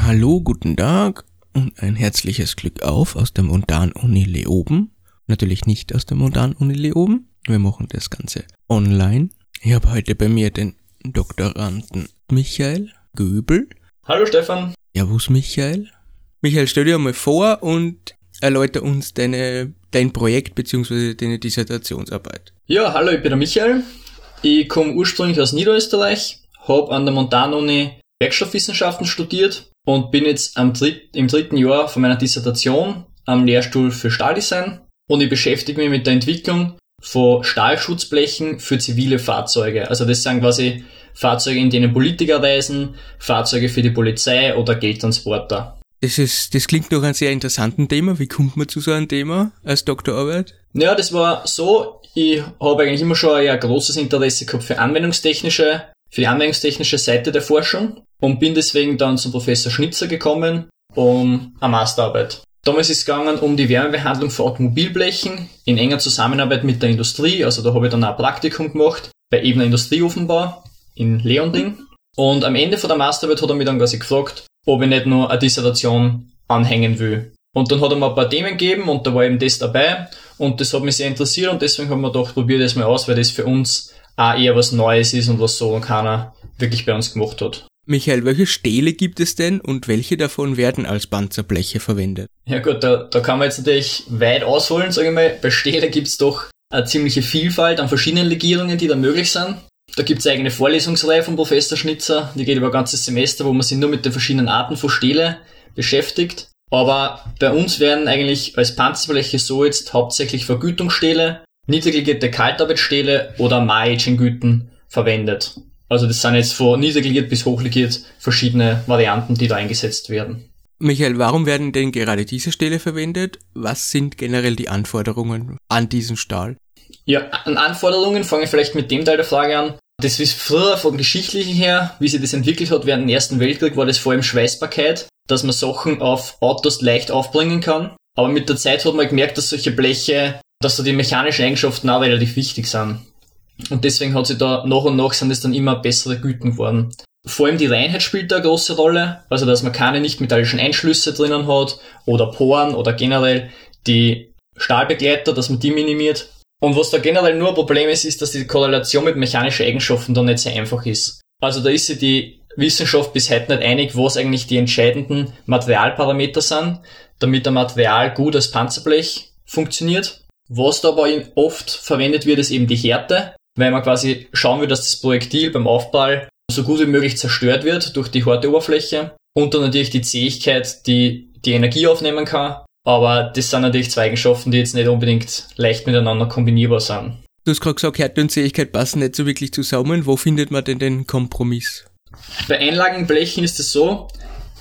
Hallo, guten Tag und ein herzliches Glück auf aus der Montan-Uni Leoben. Natürlich nicht aus der Montan-Uni Leoben. Wir machen das Ganze online. Ich habe heute bei mir den Doktoranden Michael Göbel. Hallo Stefan. Servus Michael. Michael, stell dir mal vor und erläuter uns deine, dein Projekt bzw. deine Dissertationsarbeit. Ja, hallo, ich bin der Michael. Ich komme ursprünglich aus Niederösterreich, habe an der Montan-Uni Werkstoffwissenschaften studiert und bin jetzt dritt, im dritten Jahr von meiner Dissertation am Lehrstuhl für Stahldesign und ich beschäftige mich mit der Entwicklung von Stahlschutzblechen für zivile Fahrzeuge. Also das sind quasi Fahrzeuge, in denen Politiker reisen, Fahrzeuge für die Polizei oder Geldtransporter. Das ist, das klingt doch ein sehr interessanten Thema. Wie kommt man zu so einem Thema als Doktorarbeit? Ja, das war so, ich habe eigentlich immer schon ein großes Interesse gehabt für anwendungstechnische, für die anwendungstechnische Seite der Forschung und bin deswegen dann zum Professor Schnitzer gekommen, um eine Masterarbeit. Damals ist es gegangen um die Wärmebehandlung von Automobilblechen in enger Zusammenarbeit mit der Industrie. Also da habe ich dann auch ein Praktikum gemacht bei Ebner Industrieofenbau in Leonding. Und am Ende von der Masterarbeit hat er mich dann quasi gefragt, ob ich nicht nur eine Dissertation anhängen will. Und dann hat er mir ein paar Themen gegeben und da war eben das dabei und das hat mich sehr interessiert und deswegen haben wir gedacht, probier das mal aus, weil das für uns auch eher was Neues ist und was so keiner wirklich bei uns gemacht hat. Michael, welche Stähle gibt es denn und welche davon werden als Panzerbleche verwendet? Ja gut, da, da kann man jetzt natürlich weit ausholen, sage ich mal. Bei Stähle gibt's doch eine ziemliche Vielfalt an verschiedenen Legierungen, die da möglich sind. Da gibt's eine eigene Vorlesungsreihe von Professor Schnitzer, die geht über ein ganzes Semester, wo man sich nur mit den verschiedenen Arten von Stähle beschäftigt. Aber bei uns werden eigentlich als Panzerbleche so jetzt hauptsächlich Vergütungsstähle, niedriglegerte Kaltarbeitsstähle oder Maraging-Güten verwendet. Also das sind jetzt von niedergeliert bis hochlegiert verschiedene Varianten, die da eingesetzt werden. Michael, warum werden denn gerade diese Stähle verwendet? Was sind generell die Anforderungen an diesen Stahl? Ja, an Anforderungen fange ich vielleicht mit dem Teil der Frage an. Das ist früher vom Geschichtlichen her, wie sich das entwickelt hat während dem Ersten Weltkrieg, war das vor allem Schweißbarkeit, dass man Sachen auf Autos leicht aufbringen kann. Aber mit der Zeit hat man gemerkt, dass solche Bleche, dass da die mechanischen Eigenschaften auch relativ wichtig sind. Und deswegen hat sich da nach und nach sind es dann immer bessere Güten geworden. Vor allem die Reinheit spielt da eine große Rolle, also dass man keine nicht-metallischen Einschlüsse drinnen hat oder Poren oder generell die Stahlbegleiter, dass man die minimiert. Und was da generell nur ein Problem ist, ist, dass die Korrelation mit mechanischen Eigenschaften da nicht sehr einfach ist. Also da ist sich die Wissenschaft bis heute nicht einig, was eigentlich die entscheidenden Materialparameter sind, damit ein Material gut als Panzerblech funktioniert. Was da aber oft verwendet wird, ist eben die Härte weil man quasi schauen will, dass das Projektil beim Aufprall so gut wie möglich zerstört wird durch die harte Oberfläche und dann natürlich die Zähigkeit, die die Energie aufnehmen kann. Aber das sind natürlich zwei Eigenschaften, die jetzt nicht unbedingt leicht miteinander kombinierbar sind. Du hast gerade gesagt, Härte und Zähigkeit passen nicht so wirklich zusammen. Wo findet man denn den Kompromiss? Bei Einlagenblechen ist es so,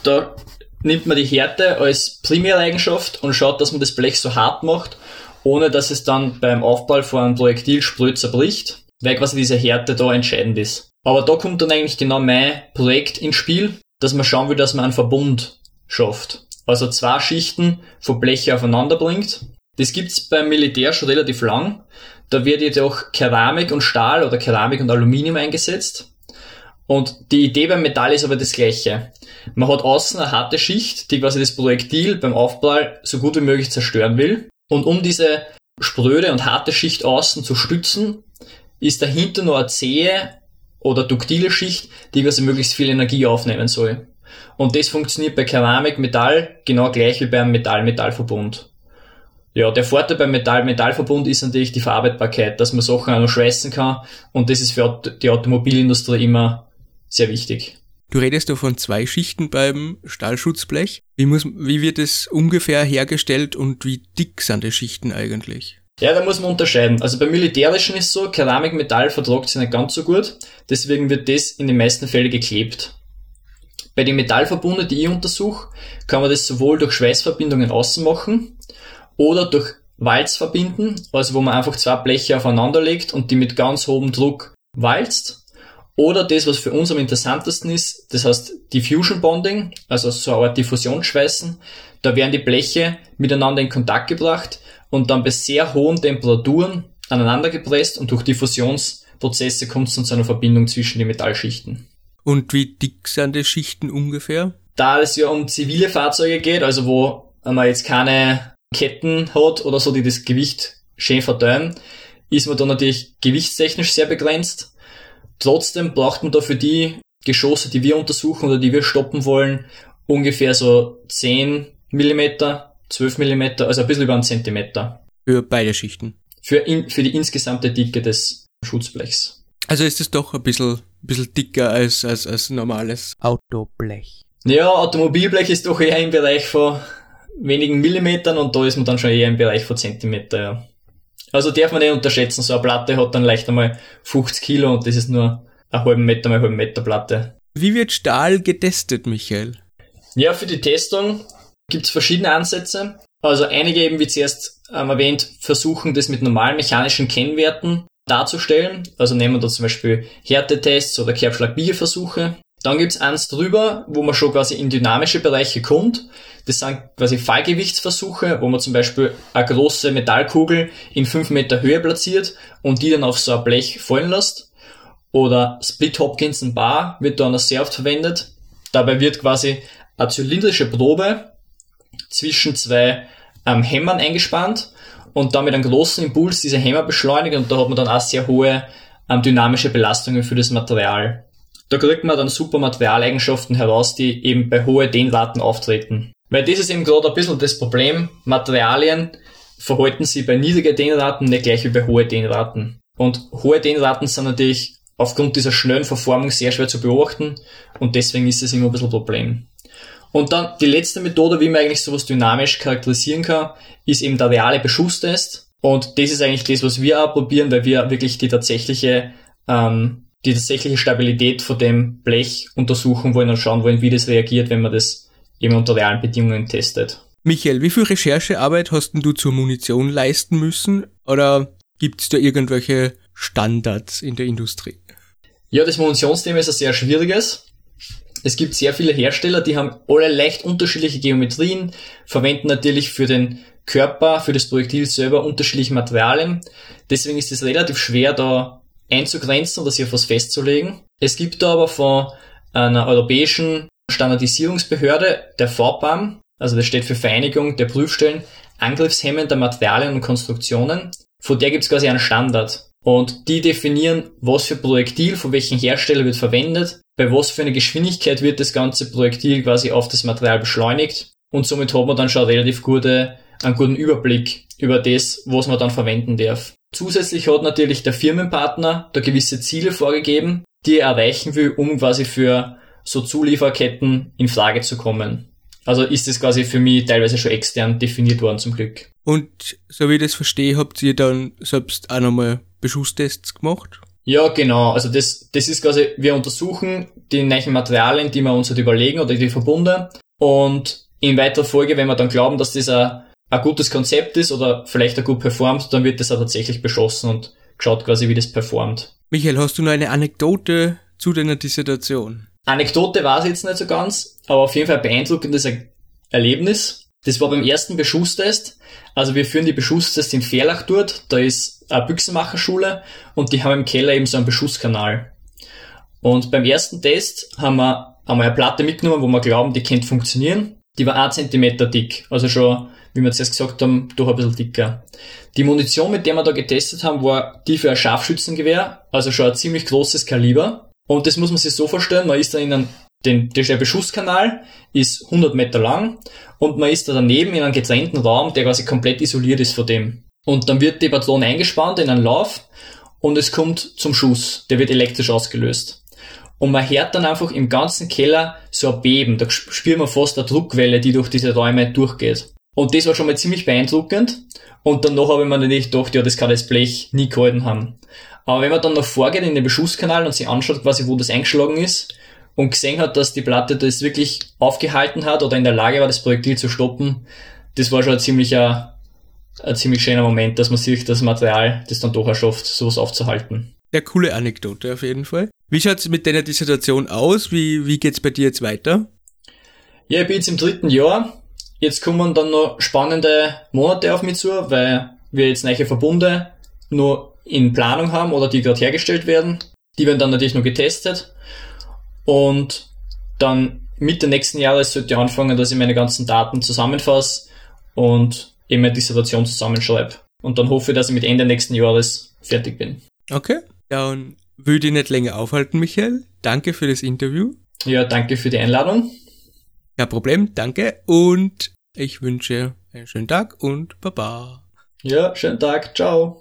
da nimmt man die Härte als primäre Eigenschaft und schaut, dass man das Blech so hart macht, ohne dass es dann beim Aufbau von einem Projektil spröd zerbricht weil quasi diese Härte da entscheidend ist. Aber da kommt dann eigentlich genau mein Projekt ins Spiel, dass man schauen will, dass man einen Verbund schafft. Also zwei Schichten von Bleche aufeinander bringt. Das gibt's beim Militär schon relativ lang. Da wird jedoch Keramik und Stahl oder Keramik und Aluminium eingesetzt. Und die Idee beim Metall ist aber das gleiche. Man hat außen eine harte Schicht, die quasi das Projektil beim Aufprall so gut wie möglich zerstören will. Und um diese spröde und harte Schicht außen zu stützen, ist dahinter nur eine zähe oder duktile Schicht, die quasi möglichst viel Energie aufnehmen soll. Und das funktioniert bei Keramik, Metall genau gleich wie beim Metall-Metall-Verbund. Ja, der Vorteil beim Metall-Metall-Verbund ist natürlich die Verarbeitbarkeit, dass man Sachen auch noch schweißen kann und das ist für die Automobilindustrie immer sehr wichtig. Du redest da von zwei Schichten beim Stahlschutzblech. Wie, muss, wie wird es ungefähr hergestellt und wie dick sind die Schichten eigentlich? Ja, da muss man unterscheiden. Also beim Militärischen ist so, Keramik, Metall vertragt sich nicht ganz so gut. Deswegen wird das in den meisten Fällen geklebt. Bei den Metallverbunden, die ich untersuche, kann man das sowohl durch Schweißverbindungen außen machen oder durch Walz verbinden, also wo man einfach zwei Bleche aufeinander legt und die mit ganz hohem Druck walzt. Oder das, was für uns am interessantesten ist, das heißt Diffusion Bonding, also so eine Art Diffusionsschweißen. Da werden die Bleche miteinander in Kontakt gebracht und dann bei sehr hohen Temperaturen aneinander gepresst und durch Diffusionsprozesse kommt es dann zu einer Verbindung zwischen den Metallschichten. Und wie dick sind die Schichten ungefähr? da es ja um zivile Fahrzeuge geht, also wo man jetzt keine Ketten hat oder so, die das Gewicht schön verteilen, ist man da natürlich gewichtstechnisch sehr begrenzt. Trotzdem braucht man da für die Geschosse, die wir untersuchen oder die wir stoppen wollen, ungefähr so 10 Millimeter, 12 Millimeter, also ein bisschen über einen Zentimeter. Für beide Schichten. Für, in, für die insgesamte Dicke des Schutzblechs. Also ist es doch ein bisschen, ein bisschen dicker als, als, als normales Autoblech. Ja, Automobilblech ist doch eher im Bereich von wenigen Millimetern und da ist man dann schon eher im Bereich von Zentimeter, ja. Also darf man nicht unterschätzen, so eine Platte hat dann leicht einmal 50 Kilo und das ist nur eine halben Meter mal halben Meter Platte. Wie wird Stahl getestet, Michael? Ja, für die Testung gibt's verschiedene Ansätze. Also einige eben, wie zuerst ähm, erwähnt, versuchen das mit normalen mechanischen Kennwerten darzustellen. Also nehmen wir da zum Beispiel Härtetests oder Kerbschlagbiegeversuche. Dann gibt's eins drüber, wo man schon quasi in dynamische Bereiche kommt. Das sind quasi Fallgewichtsversuche, wo man zum Beispiel eine große Metallkugel in 5 Meter Höhe platziert und die dann auf so ein Blech fallen lässt. Oder Split Hopkinson Bar wird da sehr oft verwendet. Dabei wird quasi eine zylindrische Probe zwischen zwei ähm, Hämmern eingespannt und damit einen großen Impuls diese Hämmer beschleunigt und da hat man dann auch sehr hohe ähm, dynamische Belastungen für das Material. Da kriegt man dann super Materialeigenschaften heraus, die eben bei hohen Dehnraten auftreten. Weil das ist eben gerade ein bisschen das Problem. Materialien verhalten sich bei niedrigen Dehnraten nicht gleich wie bei hohen Dehnraten. Und hohe Dehnraten sind natürlich aufgrund dieser schnellen Verformung sehr schwer zu beobachten und deswegen ist es immer ein bisschen ein Problem. Und dann die letzte Methode, wie man eigentlich sowas dynamisch charakterisieren kann, ist eben der reale Beschusstest. Und das ist eigentlich das, was wir auch probieren, weil wir wirklich die tatsächliche, ähm, die tatsächliche Stabilität von dem Blech untersuchen wollen und schauen wollen, wie das reagiert, wenn man das eben unter realen Bedingungen testet. Michael, wie viel Recherchearbeit hast du zur Munition leisten müssen? Oder gibt es da irgendwelche Standards in der Industrie? Ja, das Munitionsthema ist ein sehr schwieriges. Es gibt sehr viele Hersteller, die haben alle leicht unterschiedliche Geometrien, verwenden natürlich für den Körper, für das Projektil selber unterschiedliche Materialien. Deswegen ist es relativ schwer, da einzugrenzen oder sich auf was festzulegen. Es gibt da aber von einer europäischen Standardisierungsbehörde, der VBAM, also das steht für Vereinigung der Prüfstellen angriffshemmender Materialien und Konstruktionen, von der gibt es quasi einen Standard. Und die definieren, was für Projektil von welchem Hersteller wird verwendet, bei was für einer Geschwindigkeit wird das ganze Projektil quasi auf das Material beschleunigt. Und somit hat man dann schon relativ gute, einen guten Überblick über das, was man dann verwenden darf. Zusätzlich hat natürlich der Firmenpartner da gewisse Ziele vorgegeben, die er erreichen will, um quasi für so Zulieferketten in Frage zu kommen. Also ist das quasi für mich teilweise schon extern definiert worden zum Glück. Und so wie ich das verstehe, habt ihr dann selbst auch nochmal Beschusstests gemacht? Ja, genau. Also das, das ist quasi, wir untersuchen die neuen Materialien, die wir uns halt überlegen oder die Verbunde. Und in weiterer Folge, wenn wir dann glauben, dass das ein, ein gutes Konzept ist oder vielleicht auch gut performt, dann wird das auch tatsächlich beschossen und geschaut quasi, wie das performt. Michael, hast du noch eine Anekdote zu deiner Dissertation? Anekdote war es jetzt nicht so ganz, aber auf jeden Fall ein beeindruckendes Erlebnis. Das war beim ersten Beschusstest. Also wir führen die Beschusstests in Fairlach dort. Da ist eine Büchsenmacherschule und die haben im Keller eben so einen Beschusskanal. Und beim ersten Test haben wir einmal eine Platte mitgenommen, wo wir glauben, die könnte funktionieren. Die war ein Zentimeter dick, also schon, wie wir zuerst gesagt haben, doch ein bisschen dicker. Die Munition, mit der wir da getestet haben, war die für ein Scharfschützengewehr, also schon ein ziemlich großes Kaliber. Und das muss man sich so vorstellen, man ist da in einem, den, der Beschusskanal ist 100 Meter lang und man ist da daneben in einem getrennten Raum, der quasi komplett isoliert ist von dem. Und dann wird die Patrone eingespannt in einen Lauf und es kommt zum Schuss. Der wird elektrisch ausgelöst. Und man hört dann einfach im ganzen Keller so ein Beben. Da spürt man fast eine Druckwelle, die durch diese Räume durchgeht. Und das war schon mal ziemlich beeindruckend. Und danach habe ich mir natürlich gedacht, ja, das kann das Blech nie gehalten haben. Aber wenn man dann noch vorgeht in den Beschusskanal und sich anschaut, quasi, wo das eingeschlagen ist, und gesehen hat, dass die Platte das wirklich aufgehalten hat oder in der Lage war, das Projektil zu stoppen, das war schon ein ziemlicher, ein ziemlich schöner Moment, dass man sieht, das Material das dann doch erschafft, sowas aufzuhalten. Ja, coole Anekdote auf jeden Fall. Wie schaut's mit deiner Dissertation aus? Wie, wie geht's bei dir jetzt weiter? Ja, ich bin jetzt im dritten Jahr. Jetzt kommen dann noch spannende Monate auf mich zu, weil wir jetzt neue Verbunde nur in Planung haben oder die gerade hergestellt werden. Die werden dann natürlich noch getestet. Und dann Mitte nächsten Jahres sollte ich anfangen, dass ich meine ganzen Daten zusammenfasse und eben eine Dissertation zusammenschreibe. Und dann hoffe ich, dass ich mit Ende nächsten Jahres fertig bin. Okay, dann würde ich nicht länger aufhalten, Michael. Danke für das Interview. Ja, danke für die Einladung. Kein Problem, danke. Und ich wünsche einen schönen Tag und Baba. Ja, schönen Tag. Ciao.